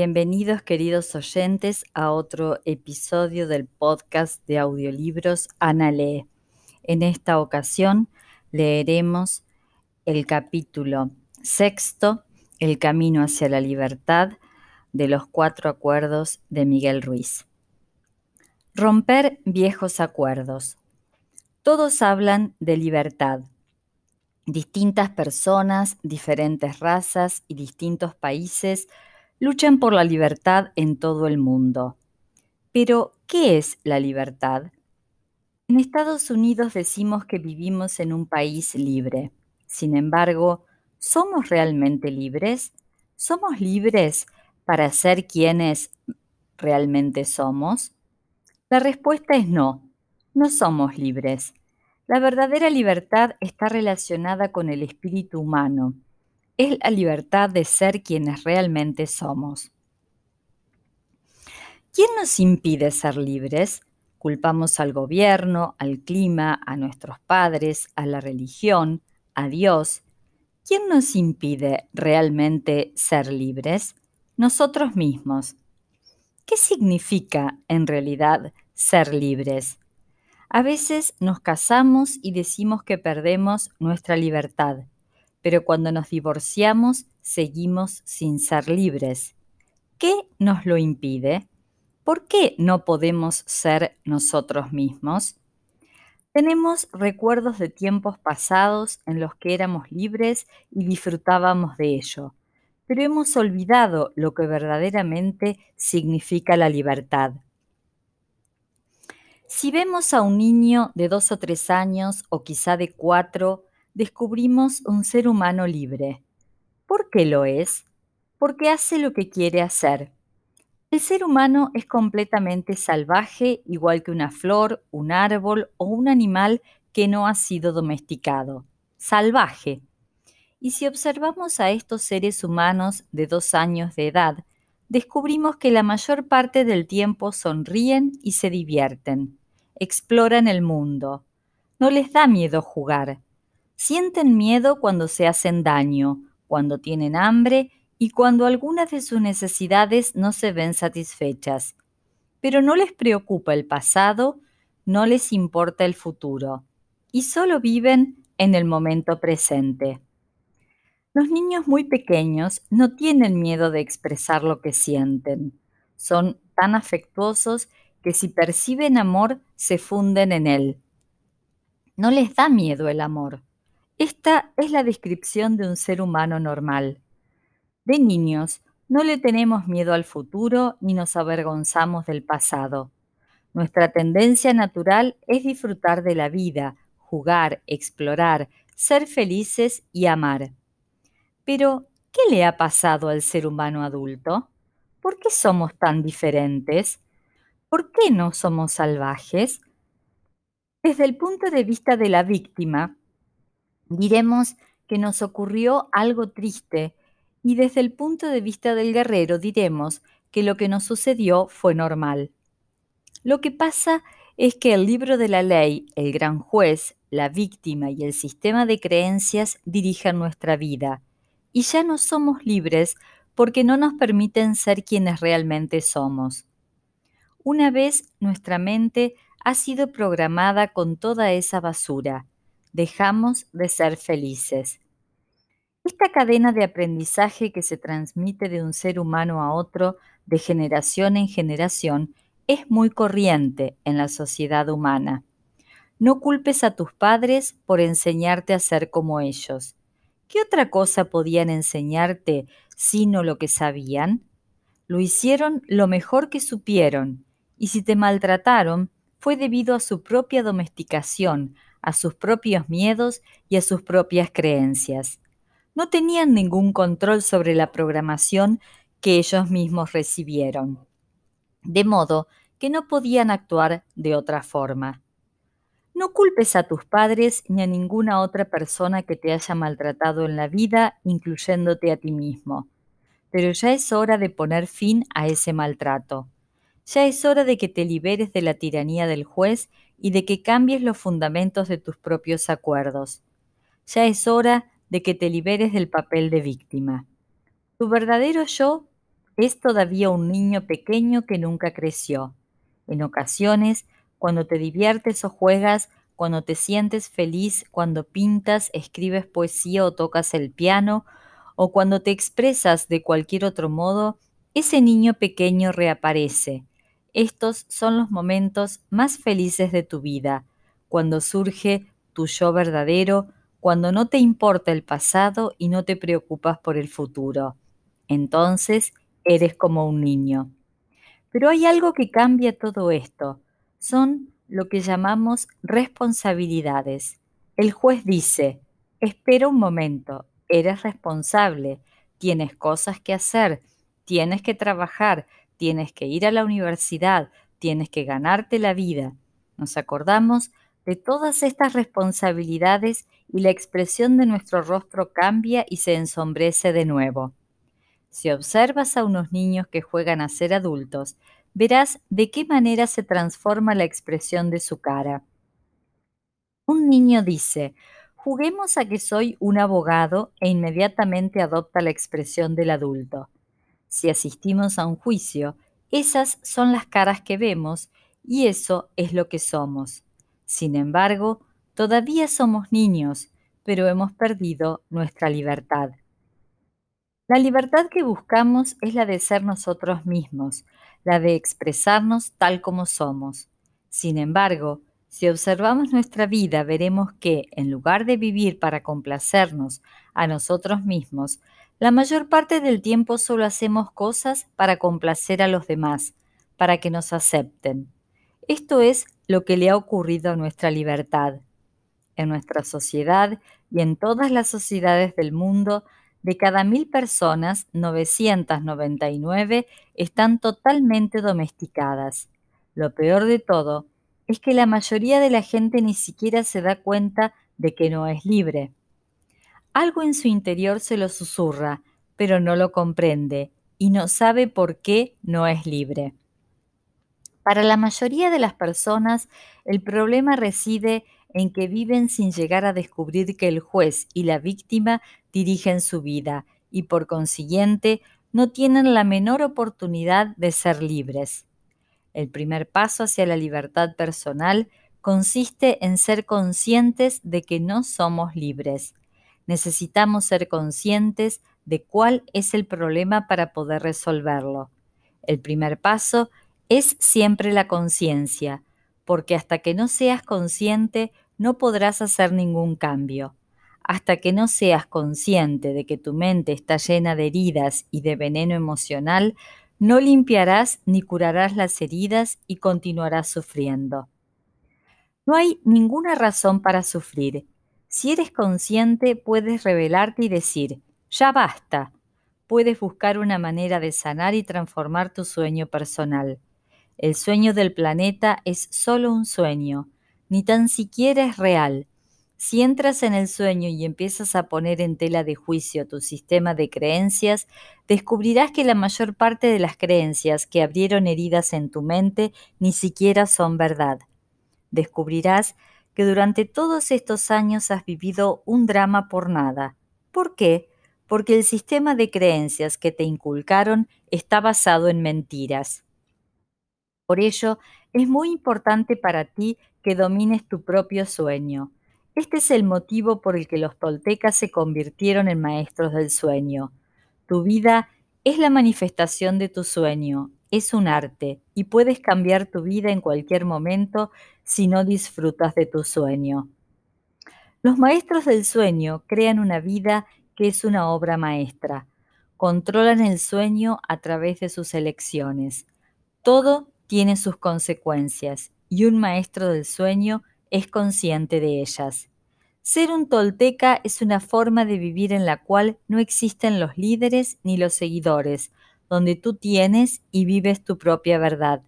Bienvenidos queridos oyentes a otro episodio del podcast de audiolibros Ana Lee. En esta ocasión leeremos el capítulo sexto, El camino hacia la libertad, de los cuatro acuerdos de Miguel Ruiz. Romper viejos acuerdos. Todos hablan de libertad. Distintas personas, diferentes razas y distintos países luchan por la libertad en todo el mundo. Pero, ¿qué es la libertad? En Estados Unidos decimos que vivimos en un país libre. Sin embargo, ¿somos realmente libres? ¿Somos libres para ser quienes realmente somos? La respuesta es no, no somos libres. La verdadera libertad está relacionada con el espíritu humano es la libertad de ser quienes realmente somos. ¿Quién nos impide ser libres? Culpamos al gobierno, al clima, a nuestros padres, a la religión, a Dios. ¿Quién nos impide realmente ser libres? Nosotros mismos. ¿Qué significa en realidad ser libres? A veces nos casamos y decimos que perdemos nuestra libertad pero cuando nos divorciamos seguimos sin ser libres. ¿Qué nos lo impide? ¿Por qué no podemos ser nosotros mismos? Tenemos recuerdos de tiempos pasados en los que éramos libres y disfrutábamos de ello, pero hemos olvidado lo que verdaderamente significa la libertad. Si vemos a un niño de dos o tres años o quizá de cuatro descubrimos un ser humano libre. ¿Por qué lo es? Porque hace lo que quiere hacer. El ser humano es completamente salvaje, igual que una flor, un árbol o un animal que no ha sido domesticado. Salvaje. Y si observamos a estos seres humanos de dos años de edad, descubrimos que la mayor parte del tiempo sonríen y se divierten, exploran el mundo. No les da miedo jugar, Sienten miedo cuando se hacen daño, cuando tienen hambre y cuando algunas de sus necesidades no se ven satisfechas. Pero no les preocupa el pasado, no les importa el futuro, y solo viven en el momento presente. Los niños muy pequeños no tienen miedo de expresar lo que sienten. Son tan afectuosos que si perciben amor se funden en él. No les da miedo el amor. Esta es la descripción de un ser humano normal. De niños, no le tenemos miedo al futuro ni nos avergonzamos del pasado. Nuestra tendencia natural es disfrutar de la vida, jugar, explorar, ser felices y amar. Pero, ¿qué le ha pasado al ser humano adulto? ¿Por qué somos tan diferentes? ¿Por qué no somos salvajes? Desde el punto de vista de la víctima, diremos que nos ocurrió algo triste y desde el punto de vista del guerrero diremos que lo que nos sucedió fue normal. Lo que pasa es que el libro de la ley, el gran juez, la víctima y el sistema de creencias dirigen nuestra vida, y ya no somos libres porque no nos permiten ser quienes realmente somos. Una vez nuestra mente ha sido programada con toda esa basura, dejamos de ser felices. Esta cadena de aprendizaje que se transmite de un ser humano a otro de generación en generación es muy corriente en la sociedad humana. No culpes a tus padres por enseñarte a ser como ellos. ¿Qué otra cosa podían enseñarte sino lo que sabían? Lo hicieron lo mejor que supieron, y si te maltrataron, fue debido a su propia domesticación, a sus propios miedos y a sus propias creencias. No tenían ningún control sobre la programación que ellos mismos recibieron, de modo que no podían actuar de otra forma. No culpes a tus padres ni a ninguna otra persona que te haya maltratado en la vida, incluyéndote a ti mismo. Pero ya es hora de poner fin a ese maltrato. Ya es hora de que te liberes de la tiranía del juez y de que cambies los fundamentos de tus propios acuerdos. Ya es hora de que te liberes del papel de víctima. Tu verdadero yo es todavía un niño pequeño que nunca creció. En ocasiones, cuando te diviertes o juegas, cuando te sientes feliz, cuando pintas, escribes poesía o tocas el piano, o cuando te expresas de cualquier otro modo, ese niño pequeño reaparece. Estos son los momentos más felices de tu vida, cuando surge tu yo verdadero, cuando no te importa el pasado y no te preocupas por el futuro. Entonces eres como un niño. Pero hay algo que cambia todo esto. Son lo que llamamos responsabilidades. El juez dice, espera un momento, eres responsable, tienes cosas que hacer, tienes que trabajar, tienes que ir a la universidad, tienes que ganarte la vida. Nos acordamos de todas estas responsabilidades y la expresión de nuestro rostro cambia y se ensombrece de nuevo. Si observas a unos niños que juegan a ser adultos, verás de qué manera se transforma la expresión de su cara. Un niño dice, juguemos a que soy un abogado e inmediatamente adopta la expresión del adulto. Si asistimos a un juicio, esas son las caras que vemos y eso es lo que somos. Sin embargo, todavía somos niños, pero hemos perdido nuestra libertad. La libertad que buscamos es la de ser nosotros mismos, la de expresarnos tal como somos. Sin embargo, si observamos nuestra vida, veremos que, en lugar de vivir para complacernos a nosotros mismos, la mayor parte del tiempo solo hacemos cosas para complacer a los demás, para que nos acepten. Esto es lo que le ha ocurrido a nuestra libertad. En nuestra sociedad y en todas las sociedades del mundo, de cada mil personas, 999 están totalmente domesticadas. Lo peor de todo es que la mayoría de la gente ni siquiera se da cuenta de que no es libre. Algo en su interior se lo susurra, pero no lo comprende y no sabe por qué no es libre. Para la mayoría de las personas, el problema reside en que viven sin llegar a descubrir que el juez y la víctima dirigen su vida y por consiguiente no tienen la menor oportunidad de ser libres. El primer paso hacia la libertad personal consiste en ser conscientes de que no somos libres. Necesitamos ser conscientes de cuál es el problema para poder resolverlo. El primer paso es siempre la conciencia, porque hasta que no seas consciente no podrás hacer ningún cambio. Hasta que no seas consciente de que tu mente está llena de heridas y de veneno emocional, no limpiarás ni curarás las heridas y continuarás sufriendo. No hay ninguna razón para sufrir. Si eres consciente, puedes revelarte y decir, ya basta. Puedes buscar una manera de sanar y transformar tu sueño personal. El sueño del planeta es solo un sueño, ni tan siquiera es real. Si entras en el sueño y empiezas a poner en tela de juicio tu sistema de creencias, descubrirás que la mayor parte de las creencias que abrieron heridas en tu mente ni siquiera son verdad. Descubrirás que durante todos estos años has vivido un drama por nada. ¿Por qué? Porque el sistema de creencias que te inculcaron está basado en mentiras. Por ello, es muy importante para ti que domines tu propio sueño. Este es el motivo por el que los toltecas se convirtieron en maestros del sueño. Tu vida es la manifestación de tu sueño, es un arte y puedes cambiar tu vida en cualquier momento si no disfrutas de tu sueño. Los maestros del sueño crean una vida que es una obra maestra. Controlan el sueño a través de sus elecciones. Todo tiene sus consecuencias y un maestro del sueño es consciente de ellas. Ser un tolteca es una forma de vivir en la cual no existen los líderes ni los seguidores, donde tú tienes y vives tu propia verdad.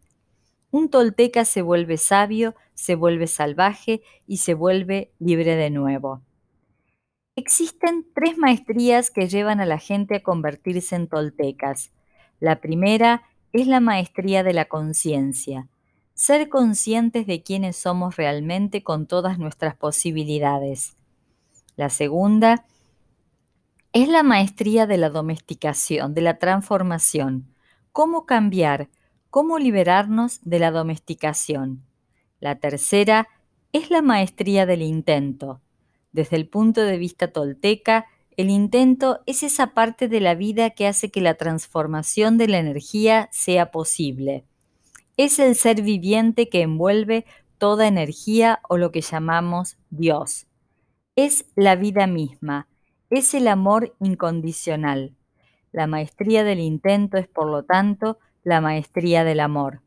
Un tolteca se vuelve sabio, se vuelve salvaje y se vuelve libre de nuevo. Existen tres maestrías que llevan a la gente a convertirse en toltecas. La primera es la maestría de la conciencia, ser conscientes de quiénes somos realmente con todas nuestras posibilidades. La segunda es la maestría de la domesticación, de la transformación, cómo cambiar, cómo liberarnos de la domesticación. La tercera es la maestría del intento. Desde el punto de vista tolteca, el intento es esa parte de la vida que hace que la transformación de la energía sea posible. Es el ser viviente que envuelve toda energía o lo que llamamos Dios. Es la vida misma, es el amor incondicional. La maestría del intento es, por lo tanto, la maestría del amor.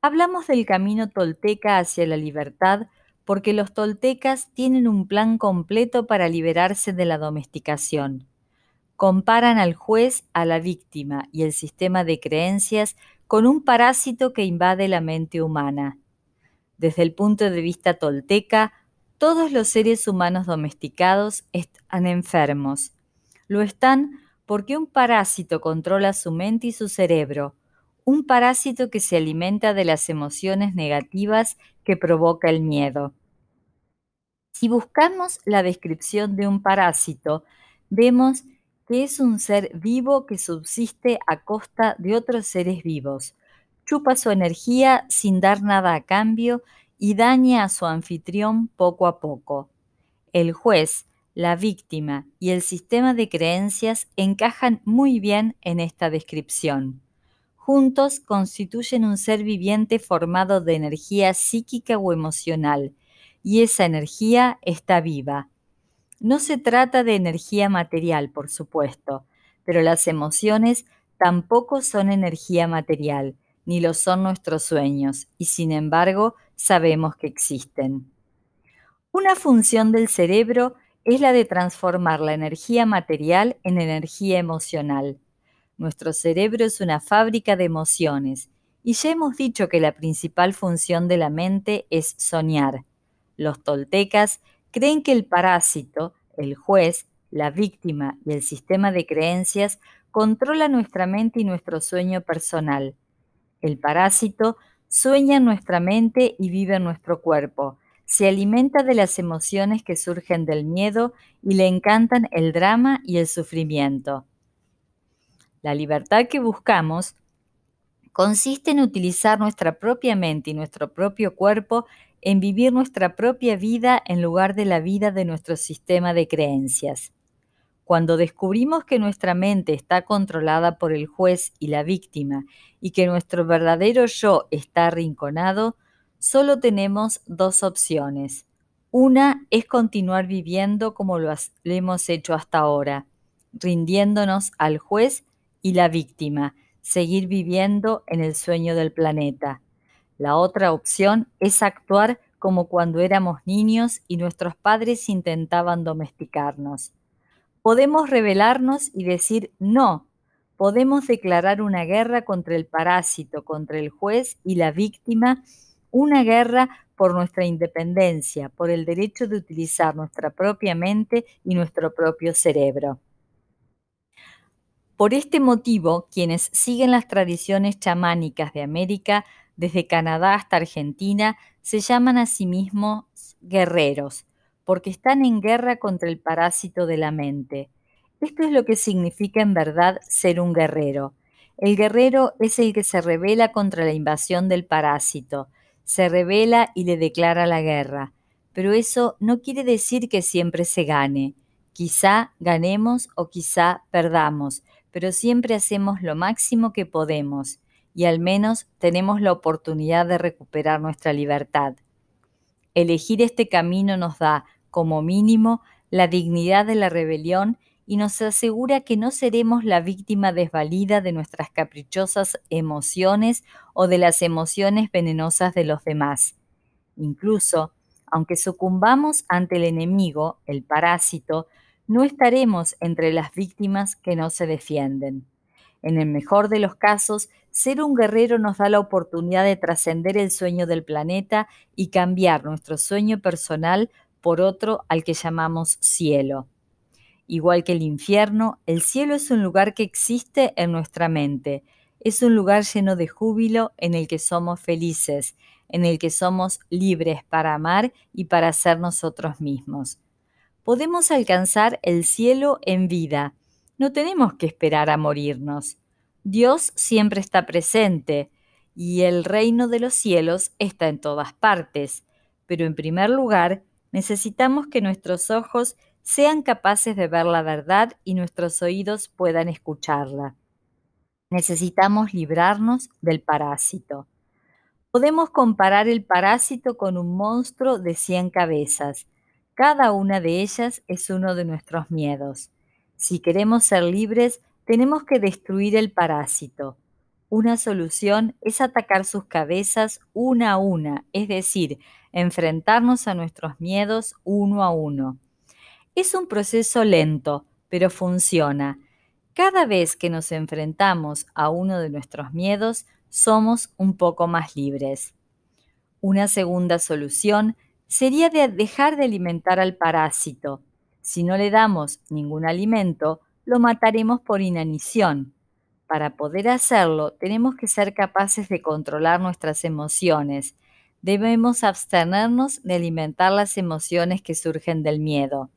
Hablamos del camino tolteca hacia la libertad porque los toltecas tienen un plan completo para liberarse de la domesticación. Comparan al juez, a la víctima y el sistema de creencias con un parásito que invade la mente humana. Desde el punto de vista tolteca, todos los seres humanos domesticados están enfermos. Lo están porque un parásito controla su mente y su cerebro, un parásito que se alimenta de las emociones negativas que provoca el miedo. Si buscamos la descripción de un parásito, vemos que es un ser vivo que subsiste a costa de otros seres vivos, chupa su energía sin dar nada a cambio y daña a su anfitrión poco a poco. El juez, la víctima y el sistema de creencias encajan muy bien en esta descripción. Juntos constituyen un ser viviente formado de energía psíquica o emocional, y esa energía está viva. No se trata de energía material, por supuesto, pero las emociones tampoco son energía material, ni lo son nuestros sueños, y sin embargo sabemos que existen. Una función del cerebro es la de transformar la energía material en energía emocional. Nuestro cerebro es una fábrica de emociones, y ya hemos dicho que la principal función de la mente es soñar. Los toltecas creen que el parásito, el juez, la víctima y el sistema de creencias controla nuestra mente y nuestro sueño personal. El parásito sueña nuestra mente y vive nuestro cuerpo. Se alimenta de las emociones que surgen del miedo y le encantan el drama y el sufrimiento. La libertad que buscamos consiste en utilizar nuestra propia mente y nuestro propio cuerpo en vivir nuestra propia vida en lugar de la vida de nuestro sistema de creencias. Cuando descubrimos que nuestra mente está controlada por el juez y la víctima y que nuestro verdadero yo está arrinconado, solo tenemos dos opciones. Una es continuar viviendo como lo hemos hecho hasta ahora, rindiéndonos al juez y la víctima, seguir viviendo en el sueño del planeta. La otra opción es actuar como cuando éramos niños y nuestros padres intentaban domesticarnos. Podemos rebelarnos y decir no. Podemos declarar una guerra contra el parásito, contra el juez y la víctima, una guerra por nuestra independencia, por el derecho de utilizar nuestra propia mente y nuestro propio cerebro. Por este motivo, quienes siguen las tradiciones chamánicas de América desde Canadá hasta Argentina, se llaman a sí mismos guerreros, porque están en guerra contra el parásito de la mente. Esto es lo que significa en verdad ser un guerrero. El guerrero es el que se revela contra la invasión del parásito, se revela y le declara la guerra. Pero eso no quiere decir que siempre se gane. Quizá ganemos o quizá perdamos, pero siempre hacemos lo máximo que podemos y al menos tenemos la oportunidad de recuperar nuestra libertad. Elegir este camino nos da, como mínimo, la dignidad de la rebelión y nos asegura que no seremos la víctima desvalida de nuestras caprichosas emociones o de las emociones venenosas de los demás. Incluso, aunque sucumbamos ante el enemigo, el parásito, no estaremos entre las víctimas que no se defienden. En el mejor de los casos, ser un guerrero nos da la oportunidad de trascender el sueño del planeta y cambiar nuestro sueño personal por otro al que llamamos cielo. Igual que el infierno, el cielo es un lugar que existe en nuestra mente. Es un lugar lleno de júbilo en el que somos felices, en el que somos libres para amar y para ser nosotros mismos. Podemos alcanzar el cielo en vida, no tenemos que esperar a morirnos. Dios siempre está presente y el reino de los cielos está en todas partes, pero en primer lugar necesitamos que nuestros ojos sean capaces de ver la verdad y nuestros oídos puedan escucharla. Necesitamos librarnos del parásito. Podemos comparar el parásito con un monstruo de cien cabezas. Cada una de ellas es uno de nuestros miedos. Si queremos ser libres, tenemos que destruir el parásito. Una solución es atacar sus cabezas una a una, es decir, enfrentarnos a nuestros miedos uno a uno. Es un proceso lento, pero funciona. Cada vez que nos enfrentamos a uno de nuestros miedos, somos un poco más libres. Una segunda solución sería de dejar de alimentar al parásito. Si no le damos ningún alimento, lo mataremos por inanición. Para poder hacerlo, tenemos que ser capaces de controlar nuestras emociones. Debemos abstenernos de alimentar las emociones que surgen del miedo.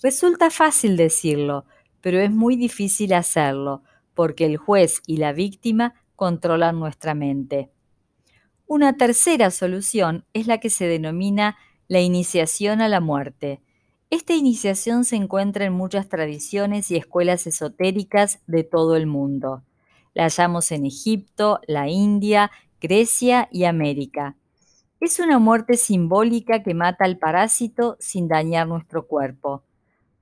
Resulta fácil decirlo, pero es muy difícil hacerlo, porque el juez y la víctima controlan nuestra mente. Una tercera solución es la que se denomina la iniciación a la muerte. Esta iniciación se encuentra en muchas tradiciones y escuelas esotéricas de todo el mundo. La hallamos en Egipto, la India, Grecia y América. Es una muerte simbólica que mata al parásito sin dañar nuestro cuerpo.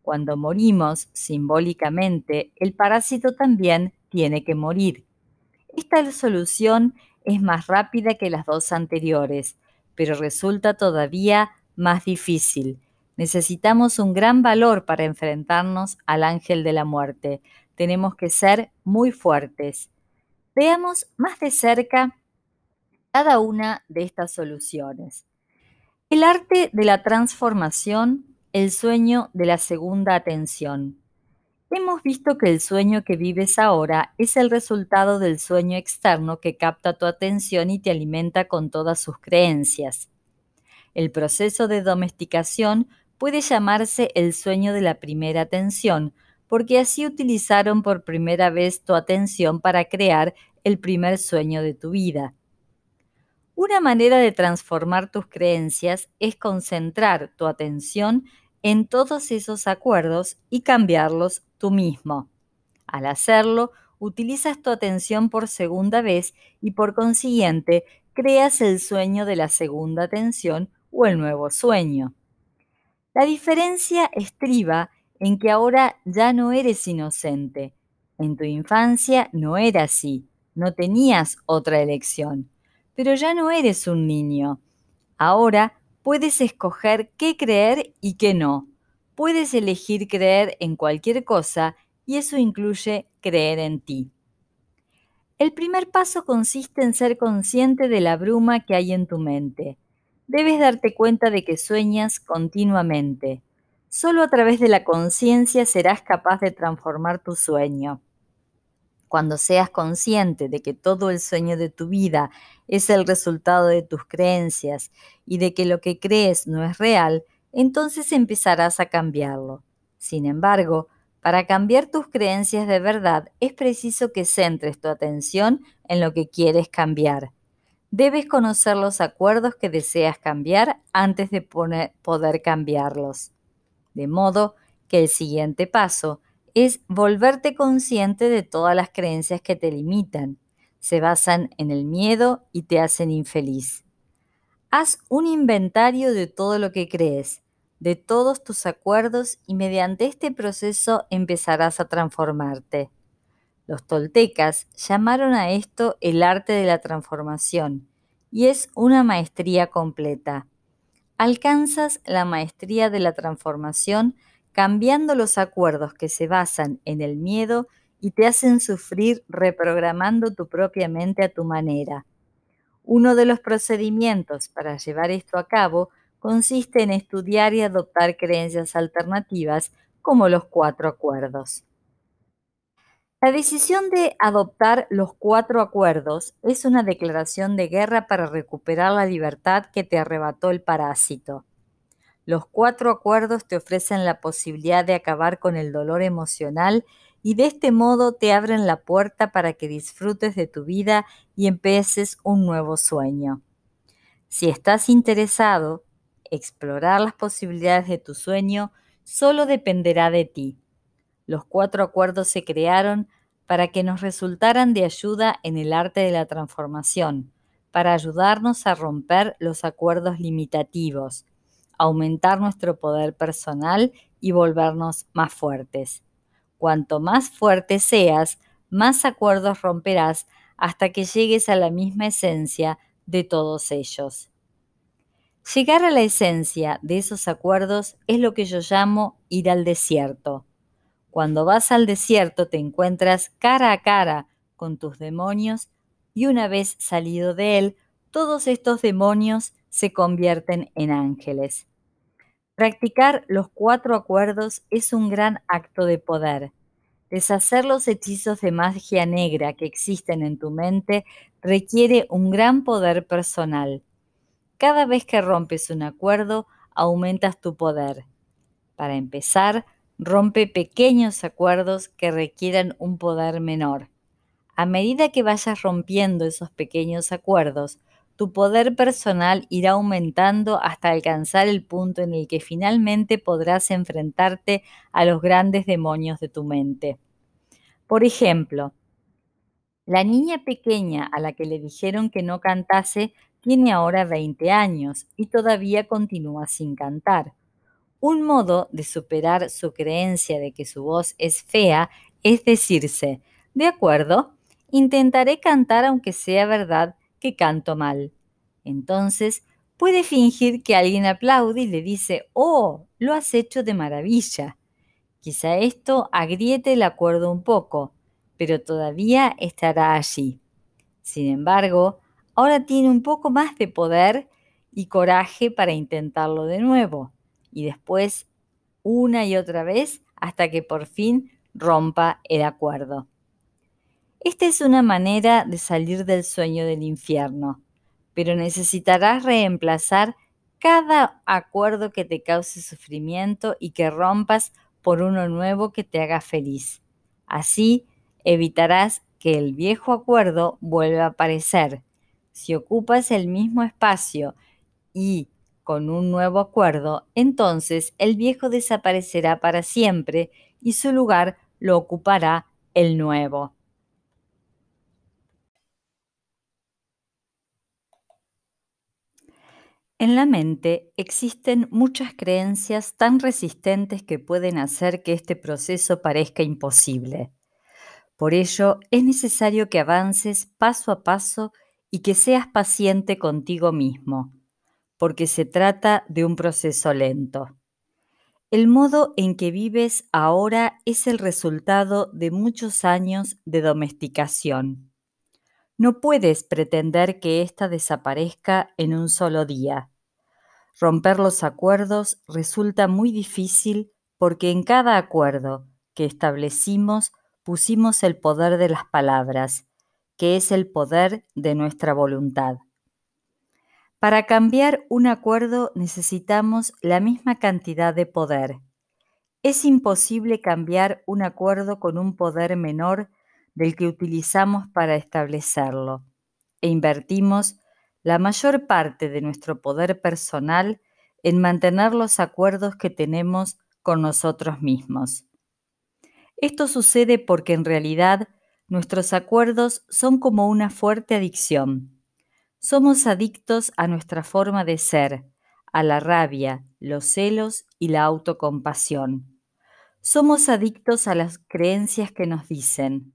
Cuando morimos simbólicamente, el parásito también tiene que morir. Esta solución es más rápida que las dos anteriores, pero resulta todavía más difícil. Necesitamos un gran valor para enfrentarnos al ángel de la muerte. Tenemos que ser muy fuertes. Veamos más de cerca cada una de estas soluciones. El arte de la transformación el sueño de la segunda atención. Hemos visto que el sueño que vives ahora es el resultado del sueño externo que capta tu atención y te alimenta con todas sus creencias. El proceso de domesticación puede llamarse el sueño de la primera atención, porque así utilizaron por primera vez tu atención para crear el primer sueño de tu vida. Una manera de transformar tus creencias es concentrar tu atención en todos esos acuerdos y cambiarlos tú mismo. Al hacerlo, utilizas tu atención por segunda vez y por consiguiente creas el sueño de la segunda atención o el nuevo sueño. La diferencia estriba en que ahora ya no eres inocente. En tu infancia no era así, no tenías otra elección, pero ya no eres un niño. Ahora puedes escoger qué creer y qué no. Puedes elegir creer en cualquier cosa y eso incluye creer en ti. El primer paso consiste en ser consciente de la bruma que hay en tu mente. Debes darte cuenta de que sueñas continuamente. Solo a través de la conciencia serás capaz de transformar tu sueño. Cuando seas consciente de que todo el sueño de tu vida es el resultado de tus creencias y de que lo que crees no es real, entonces empezarás a cambiarlo. Sin embargo, para cambiar tus creencias de verdad es preciso que centres tu atención en lo que quieres cambiar. Debes conocer los acuerdos que deseas cambiar antes de poder cambiarlos. De modo que el siguiente paso es volverte consciente de todas las creencias que te limitan, se basan en el miedo y te hacen infeliz. Haz un inventario de todo lo que crees, de todos tus acuerdos y mediante este proceso empezarás a transformarte. Los toltecas llamaron a esto el arte de la transformación y es una maestría completa. Alcanzas la maestría de la transformación cambiando los acuerdos que se basan en el miedo y te hacen sufrir reprogramando tu propia mente a tu manera. Uno de los procedimientos para llevar esto a cabo consiste en estudiar y adoptar creencias alternativas como los cuatro acuerdos. La decisión de adoptar los cuatro acuerdos es una declaración de guerra para recuperar la libertad que te arrebató el parásito. Los cuatro acuerdos te ofrecen la posibilidad de acabar con el dolor emocional y de este modo te abren la puerta para que disfrutes de tu vida y empieces un nuevo sueño. Si estás interesado, explorar las posibilidades de tu sueño solo dependerá de ti. Los cuatro acuerdos se crearon para que nos resultaran de ayuda en el arte de la transformación, para ayudarnos a romper los acuerdos limitativos, aumentar nuestro poder personal y volvernos más fuertes. Cuanto más fuerte seas, más acuerdos romperás hasta que llegues a la misma esencia de todos ellos. Llegar a la esencia de esos acuerdos es lo que yo llamo ir al desierto. Cuando vas al desierto te encuentras cara a cara con tus demonios y una vez salido de él, todos estos demonios se convierten en ángeles. Practicar los cuatro acuerdos es un gran acto de poder. Deshacer los hechizos de magia negra que existen en tu mente requiere un gran poder personal. Cada vez que rompes un acuerdo, aumentas tu poder. Para empezar, rompe pequeños acuerdos que requieran un poder menor. A medida que vayas rompiendo esos pequeños acuerdos, tu poder personal irá aumentando hasta alcanzar el punto en el que finalmente podrás enfrentarte a los grandes demonios de tu mente. Por ejemplo, la niña pequeña a la que le dijeron que no cantase tiene ahora 20 años y todavía continúa sin cantar. Un modo de superar su creencia de que su voz es fea es decirse, de acuerdo, intentaré cantar aunque sea verdad que canto mal. Entonces puede fingir que alguien aplaude y le dice, oh, lo has hecho de maravilla. Quizá esto agriete el acuerdo un poco, pero todavía estará allí. Sin embargo, ahora tiene un poco más de poder y coraje para intentarlo de nuevo, y después una y otra vez hasta que por fin rompa el acuerdo. Esta es una manera de salir del sueño del infierno, pero necesitarás reemplazar cada acuerdo que te cause sufrimiento y que rompas por uno nuevo que te haga feliz. Así evitarás que el viejo acuerdo vuelva a aparecer. Si ocupas el mismo espacio y con un nuevo acuerdo, entonces el viejo desaparecerá para siempre y su lugar lo ocupará el nuevo. En la mente existen muchas creencias tan resistentes que pueden hacer que este proceso parezca imposible. Por ello, es necesario que avances paso a paso y que seas paciente contigo mismo, porque se trata de un proceso lento. El modo en que vives ahora es el resultado de muchos años de domesticación. No puedes pretender que ésta desaparezca en un solo día Romper los acuerdos resulta muy difícil porque en cada acuerdo que establecimos pusimos el poder de las palabras, que es el poder de nuestra voluntad. Para cambiar un acuerdo necesitamos la misma cantidad de poder. Es imposible cambiar un acuerdo con un poder menor del que utilizamos para establecerlo, e invertimos la mayor parte de nuestro poder personal en mantener los acuerdos que tenemos con nosotros mismos. Esto sucede porque en realidad nuestros acuerdos son como una fuerte adicción. Somos adictos a nuestra forma de ser, a la rabia, los celos y la autocompasión. Somos adictos a las creencias que nos dicen,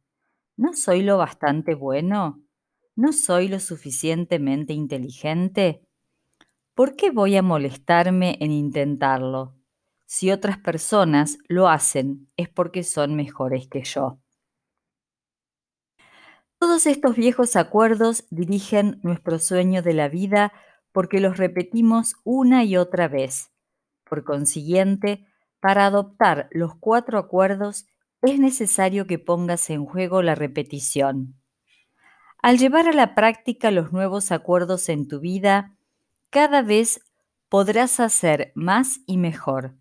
¿no soy lo bastante bueno? ¿No soy lo suficientemente inteligente? ¿Por qué voy a molestarme en intentarlo? Si otras personas lo hacen es porque son mejores que yo. Todos estos viejos acuerdos dirigen nuestro sueño de la vida porque los repetimos una y otra vez. Por consiguiente, para adoptar los cuatro acuerdos es necesario que pongas en juego la repetición. Al llevar a la práctica los nuevos acuerdos en tu vida, cada vez podrás hacer más y mejor.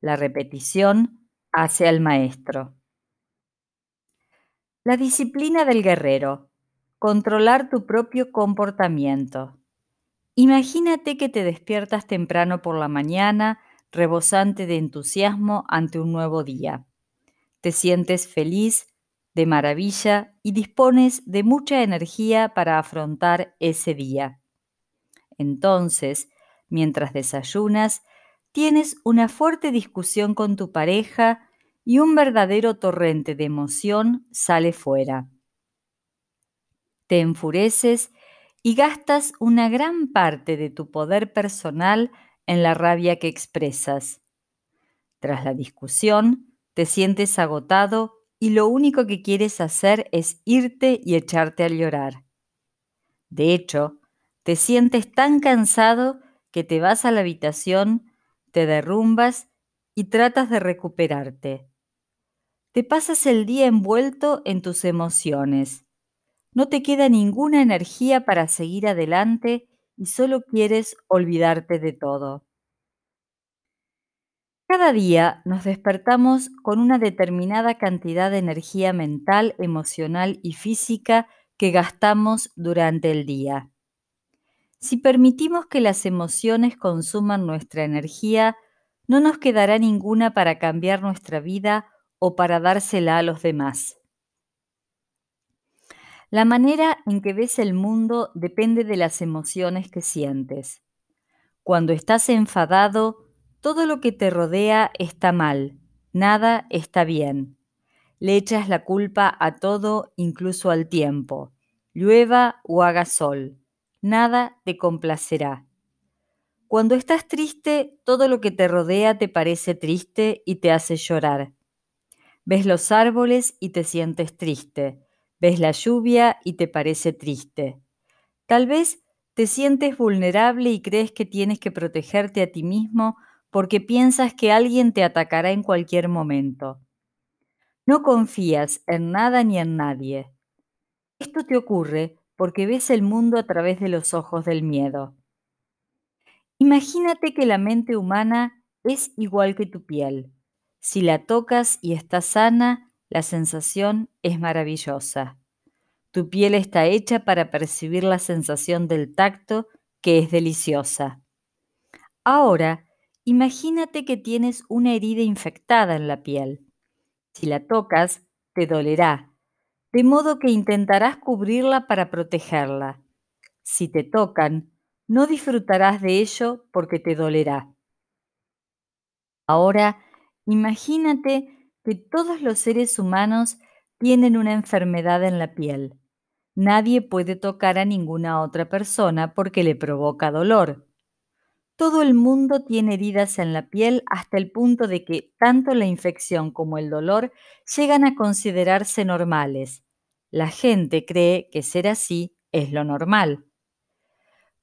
La repetición hace al maestro. La disciplina del guerrero. Controlar tu propio comportamiento. Imagínate que te despiertas temprano por la mañana, rebosante de entusiasmo ante un nuevo día. Te sientes feliz, de maravilla y dispones de mucha energía para afrontar ese día. Entonces, mientras desayunas, tienes una fuerte discusión con tu pareja y un verdadero torrente de emoción sale fuera. Te enfureces y gastas una gran parte de tu poder personal en la rabia que expresas. Tras la discusión, te sientes agotado y lo único que quieres hacer es irte y echarte a llorar. De hecho, te sientes tan cansado que te vas a la habitación, te derrumbas y tratas de recuperarte. Te pasas el día envuelto en tus emociones. No te queda ninguna energía para seguir adelante y solo quieres olvidarte de todo. Cada día nos despertamos con una determinada cantidad de energía mental, emocional y física que gastamos durante el día. Si permitimos que las emociones consuman nuestra energía, no nos quedará ninguna para cambiar nuestra vida o para dársela a los demás. La manera en que ves el mundo depende de las emociones que sientes. Cuando estás enfadado, todo lo que te rodea está mal, nada está bien. Le echas la culpa a todo, incluso al tiempo, llueva o haga sol nada te complacerá. Cuando estás triste, todo lo que te rodea te parece triste y te hace llorar. Ves los árboles y te sientes triste. Ves la lluvia y te parece triste. Tal vez te sientes vulnerable y crees que tienes que protegerte a ti mismo porque piensas que alguien te atacará en cualquier momento. No confías en nada ni en nadie. Esto te ocurre porque ves el mundo a través de los ojos del miedo. Imagínate que la mente humana es igual que tu piel. Si la tocas y está sana, la sensación es maravillosa. Tu piel está hecha para percibir la sensación del tacto, que es deliciosa. Ahora, imagínate que tienes una herida infectada en la piel. Si la tocas, te dolerá, de modo que intentarás cubrirla para protegerla. Si te tocan, no disfrutarás de ello porque te dolerá. Ahora, imagínate que todos los seres humanos tienen una enfermedad en la piel. Nadie puede tocar a ninguna otra persona porque le provoca dolor. Todo el mundo tiene heridas en la piel hasta el punto de que tanto la infección como el dolor llegan a considerarse normales. La gente cree que ser así es lo normal.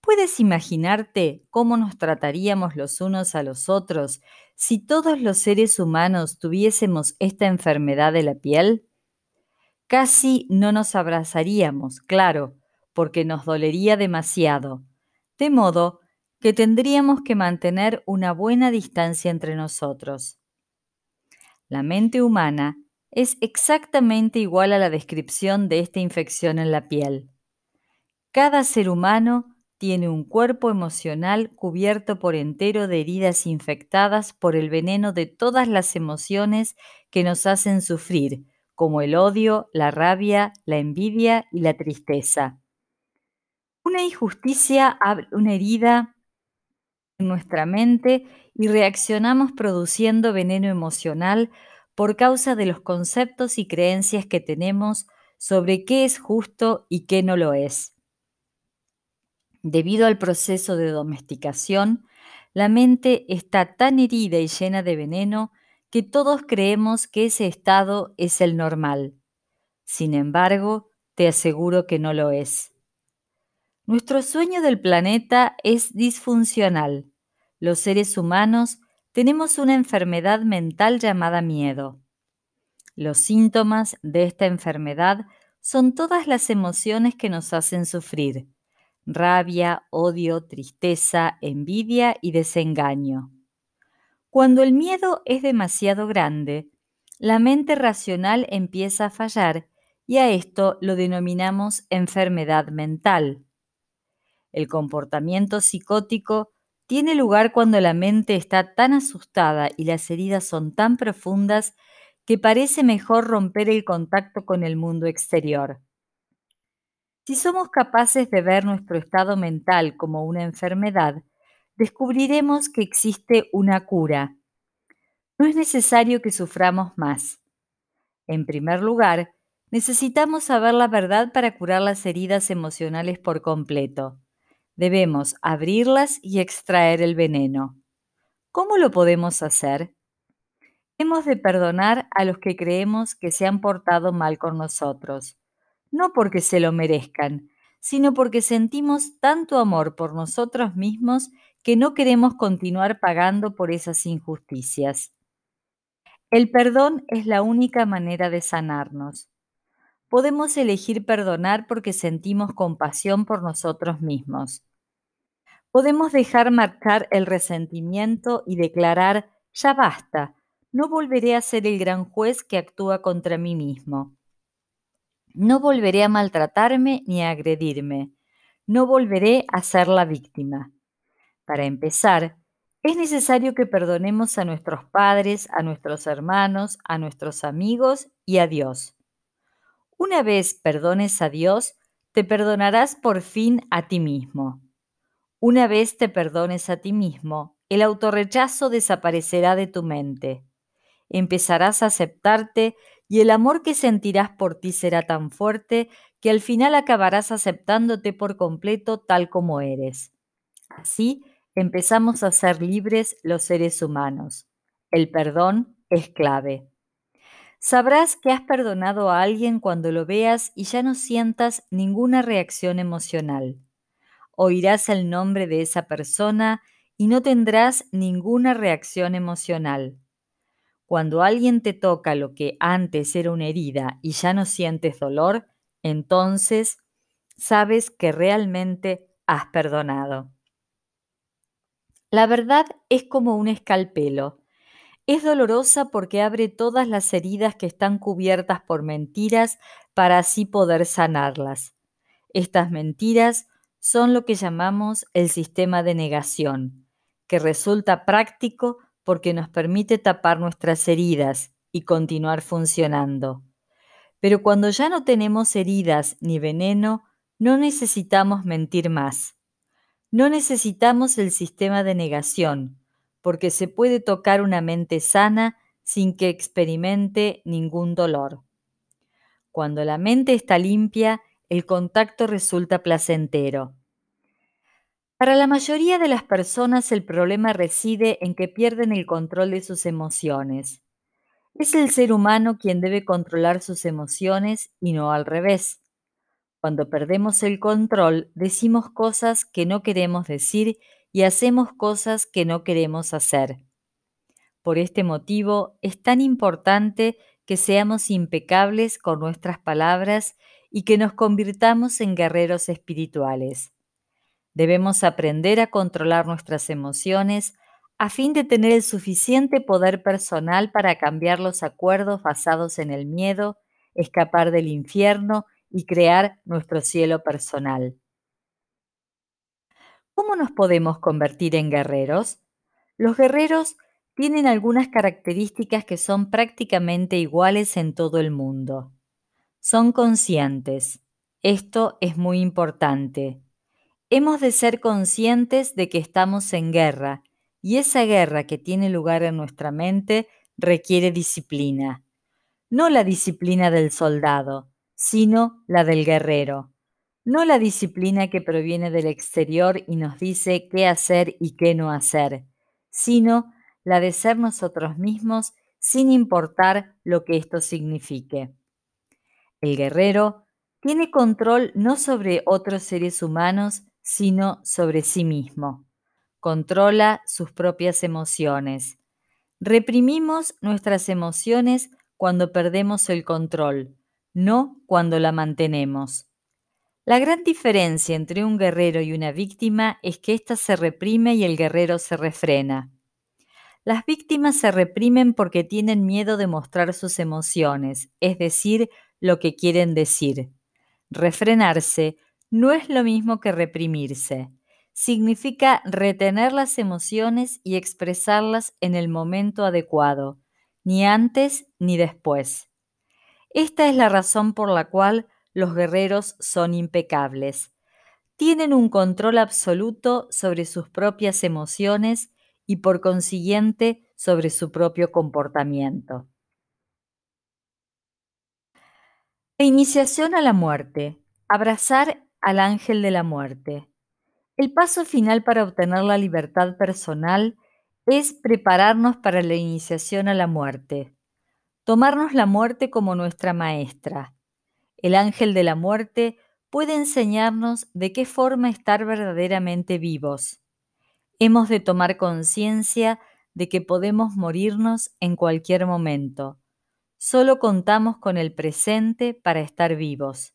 ¿Puedes imaginarte cómo nos trataríamos los unos a los otros si todos los seres humanos tuviésemos esta enfermedad de la piel? Casi no nos abrazaríamos, claro, porque nos dolería demasiado, de modo que tendríamos que mantener una buena distancia entre nosotros. La mente humana es exactamente igual a la descripción de esta infección en la piel. Cada ser humano tiene un cuerpo emocional cubierto por entero de heridas infectadas por el veneno de todas las emociones que nos hacen sufrir, como el odio, la rabia, la envidia y la tristeza. Una injusticia abre una herida en nuestra mente y reaccionamos produciendo veneno emocional por causa de los conceptos y creencias que tenemos sobre qué es justo y qué no lo es. Debido al proceso de domesticación, la mente está tan herida y llena de veneno que todos creemos que ese estado es el normal. Sin embargo, te aseguro que no lo es. Nuestro sueño del planeta es disfuncional. Los seres humanos tenemos una enfermedad mental llamada miedo. Los síntomas de esta enfermedad son todas las emociones que nos hacen sufrir, rabia, odio, tristeza, envidia y desengaño. Cuando el miedo es demasiado grande, la mente racional empieza a fallar y a esto lo denominamos enfermedad mental. El comportamiento psicótico tiene lugar cuando la mente está tan asustada y las heridas son tan profundas que parece mejor romper el contacto con el mundo exterior. Si somos capaces de ver nuestro estado mental como una enfermedad, descubriremos que existe una cura. No es necesario que suframos más. En primer lugar, necesitamos saber la verdad para curar las heridas emocionales por completo. Debemos abrirlas y extraer el veneno. ¿Cómo lo podemos hacer? Hemos de perdonar a los que creemos que se han portado mal con nosotros no porque se lo merezcan, sino porque sentimos tanto amor por nosotros mismos que no queremos continuar pagando por esas injusticias. El perdón es la única manera de sanarnos. Podemos elegir perdonar porque sentimos compasión por nosotros mismos. Podemos dejar marcar el resentimiento y declarar, ya basta, no volveré a ser el gran juez que actúa contra mí mismo. No volveré a maltratarme ni a agredirme. No volveré a ser la víctima. Para empezar, es necesario que perdonemos a nuestros padres, a nuestros hermanos, a nuestros amigos y a Dios. Una vez perdones a Dios, te perdonarás por fin a ti mismo. Una vez te perdones a ti mismo, el autorrechazo desaparecerá de tu mente. Empezarás a aceptarte y el amor que sentirás por ti será tan fuerte que al final acabarás aceptándote por completo tal como eres. Así empezamos a ser libres los seres humanos. El perdón es clave. Sabrás que has perdonado a alguien cuando lo veas y ya no sientas ninguna reacción emocional. Oirás el nombre de esa persona y no tendrás ninguna reacción emocional. Cuando alguien te toca lo que antes era una herida y ya no sientes dolor, entonces sabes que realmente has perdonado. La verdad es como un escalpelo. Es dolorosa porque abre todas las heridas que están cubiertas por mentiras para así poder sanarlas. Estas mentiras son lo que llamamos el sistema de negación, que resulta práctico porque nos permite tapar nuestras heridas y continuar funcionando. Pero cuando ya no tenemos heridas ni veneno, no necesitamos mentir más. No necesitamos el sistema de negación, porque se puede tocar una mente sana sin que experimente ningún dolor. Cuando la mente está limpia, el contacto resulta placentero. Para la mayoría de las personas el problema reside en que pierden el control de sus emociones. Es el ser humano quien debe controlar sus emociones y no al revés. Cuando perdemos el control, decimos cosas que no queremos decir y hacemos cosas que no queremos hacer. Por este motivo es tan importante que seamos impecables con nuestras palabras y que nos convirtamos en guerreros espirituales. Debemos aprender a controlar nuestras emociones a fin de tener el suficiente poder personal para cambiar los acuerdos basados en el miedo, escapar del infierno y crear nuestro cielo personal. ¿Cómo nos podemos convertir en guerreros? Los guerreros tienen algunas características que son prácticamente iguales en todo el mundo. Son conscientes. Esto es muy importante. Hemos de ser conscientes de que estamos en guerra y esa guerra que tiene lugar en nuestra mente requiere disciplina. No la disciplina del soldado, sino la del guerrero. No la disciplina que proviene del exterior y nos dice qué hacer y qué no hacer, sino la de ser nosotros mismos sin importar lo que esto signifique. El guerrero tiene control no sobre otros seres humanos, sino sobre sí mismo. Controla sus propias emociones. Reprimimos nuestras emociones cuando perdemos el control, no cuando la mantenemos. La gran diferencia entre un guerrero y una víctima es que ésta se reprime y el guerrero se refrena. Las víctimas se reprimen porque tienen miedo de mostrar sus emociones, es decir, lo que quieren decir. Refrenarse no es lo mismo que reprimirse. Significa retener las emociones y expresarlas en el momento adecuado, ni antes ni después. Esta es la razón por la cual los guerreros son impecables. Tienen un control absoluto sobre sus propias emociones y por consiguiente sobre su propio comportamiento. La iniciación a la muerte. Abrazar al ángel de la muerte. El paso final para obtener la libertad personal es prepararnos para la iniciación a la muerte. Tomarnos la muerte como nuestra maestra. El ángel de la muerte puede enseñarnos de qué forma estar verdaderamente vivos. Hemos de tomar conciencia de que podemos morirnos en cualquier momento. Solo contamos con el presente para estar vivos.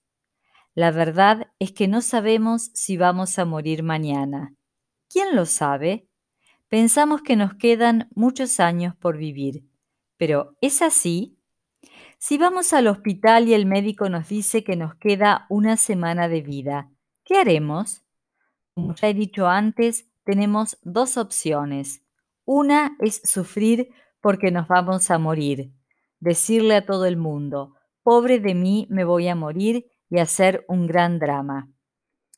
La verdad es que no sabemos si vamos a morir mañana. ¿Quién lo sabe? Pensamos que nos quedan muchos años por vivir. Pero ¿es así? Si vamos al hospital y el médico nos dice que nos queda una semana de vida, ¿qué haremos? Como ya he dicho antes, tenemos dos opciones. Una es sufrir porque nos vamos a morir, decirle a todo el mundo, pobre de mí, me voy a morir y hacer un gran drama.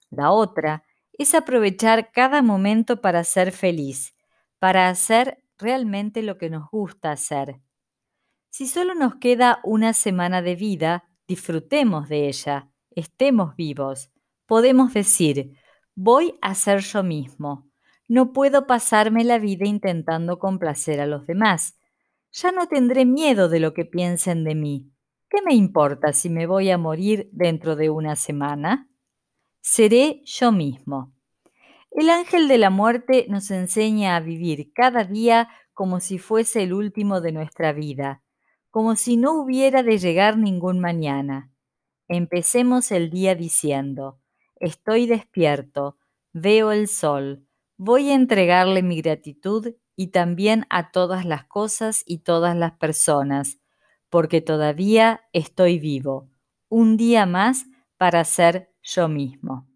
La otra es aprovechar cada momento para ser feliz, para hacer realmente lo que nos gusta hacer. Si solo nos queda una semana de vida, disfrutemos de ella, estemos vivos. Podemos decir, voy a ser yo mismo. No puedo pasarme la vida intentando complacer a los demás. Ya no tendré miedo de lo que piensen de mí. ¿Qué me importa si me voy a morir dentro de una semana? Seré yo mismo. El ángel de la muerte nos enseña a vivir cada día como si fuese el último de nuestra vida como si no hubiera de llegar ningún mañana. Empecemos el día diciendo, estoy despierto, veo el sol, voy a entregarle mi gratitud y también a todas las cosas y todas las personas, porque todavía estoy vivo, un día más para ser yo mismo.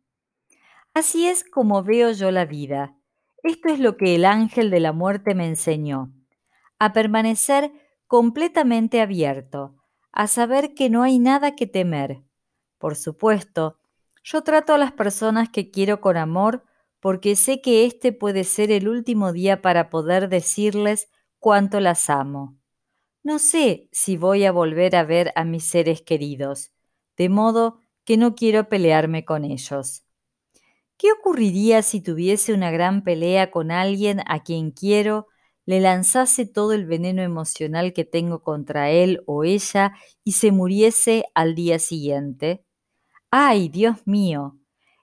Así es como veo yo la vida. Esto es lo que el ángel de la muerte me enseñó, a permanecer completamente abierto, a saber que no hay nada que temer. Por supuesto, yo trato a las personas que quiero con amor porque sé que este puede ser el último día para poder decirles cuánto las amo. No sé si voy a volver a ver a mis seres queridos, de modo que no quiero pelearme con ellos. ¿Qué ocurriría si tuviese una gran pelea con alguien a quien quiero le lanzase todo el veneno emocional que tengo contra él o ella y se muriese al día siguiente? ¡Ay, Dios mío!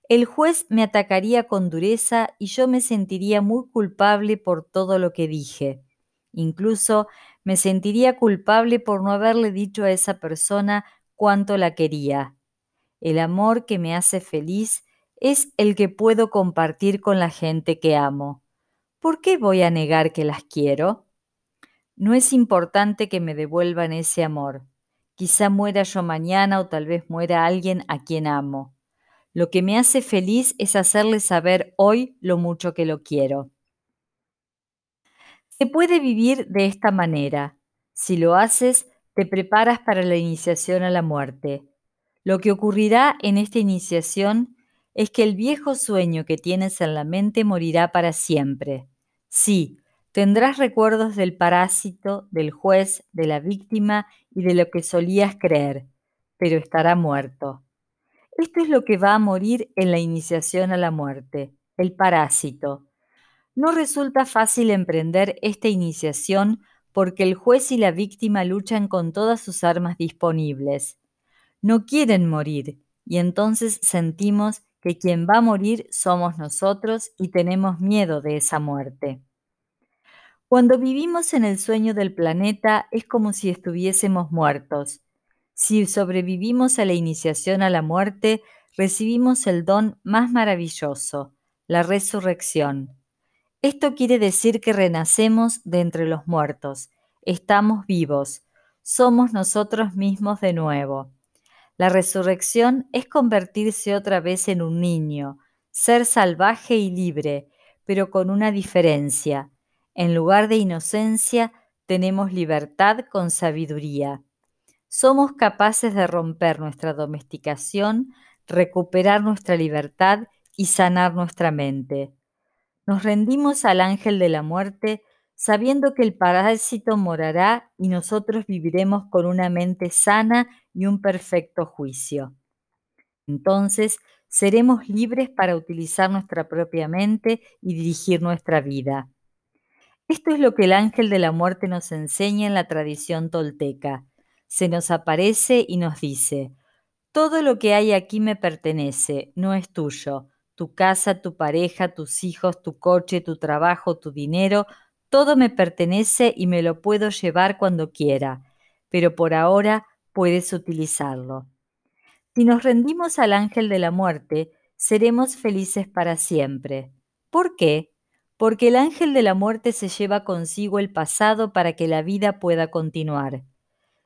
El juez me atacaría con dureza y yo me sentiría muy culpable por todo lo que dije. Incluso me sentiría culpable por no haberle dicho a esa persona cuánto la quería. El amor que me hace feliz es el que puedo compartir con la gente que amo. ¿por qué voy a negar que las quiero? No es importante que me devuelvan ese amor. Quizá muera yo mañana o tal vez muera alguien a quien amo. Lo que me hace feliz es hacerle saber hoy lo mucho que lo quiero. Se puede vivir de esta manera. Si lo haces, te preparas para la iniciación a la muerte. Lo que ocurrirá en esta iniciación es que el viejo sueño que tienes en la mente morirá para siempre. Sí, tendrás recuerdos del parásito, del juez, de la víctima y de lo que solías creer, pero estará muerto. Esto es lo que va a morir en la iniciación a la muerte, el parásito. No resulta fácil emprender esta iniciación porque el juez y la víctima luchan con todas sus armas disponibles. No quieren morir y entonces sentimos que quien va a morir somos nosotros y tenemos miedo de esa muerte. Cuando vivimos en el sueño del planeta es como si estuviésemos muertos. Si sobrevivimos a la iniciación a la muerte, recibimos el don más maravilloso, la resurrección. Esto quiere decir que renacemos de entre los muertos, estamos vivos, somos nosotros mismos de nuevo. La resurrección es convertirse otra vez en un niño, ser salvaje y libre, pero con una diferencia. En lugar de inocencia, tenemos libertad con sabiduría. Somos capaces de romper nuestra domesticación, recuperar nuestra libertad y sanar nuestra mente. Nos rendimos al ángel de la muerte sabiendo que el parásito morará y nosotros viviremos con una mente sana y un perfecto juicio. Entonces, seremos libres para utilizar nuestra propia mente y dirigir nuestra vida. Esto es lo que el ángel de la muerte nos enseña en la tradición tolteca. Se nos aparece y nos dice, todo lo que hay aquí me pertenece, no es tuyo. Tu casa, tu pareja, tus hijos, tu coche, tu trabajo, tu dinero, todo me pertenece y me lo puedo llevar cuando quiera, pero por ahora puedes utilizarlo. Si nos rendimos al ángel de la muerte, seremos felices para siempre. ¿Por qué? Porque el ángel de la muerte se lleva consigo el pasado para que la vida pueda continuar.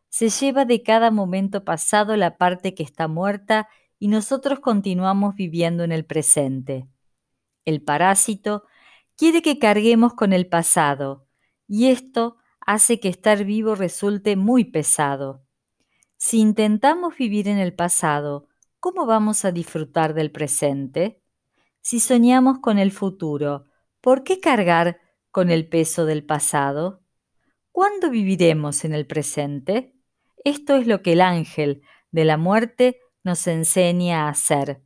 Se lleva de cada momento pasado la parte que está muerta y nosotros continuamos viviendo en el presente. El parásito quiere que carguemos con el pasado, y esto hace que estar vivo resulte muy pesado. Si intentamos vivir en el pasado, ¿cómo vamos a disfrutar del presente? Si soñamos con el futuro, ¿por qué cargar con el peso del pasado? ¿Cuándo viviremos en el presente? Esto es lo que el ángel de la muerte nos enseña a hacer.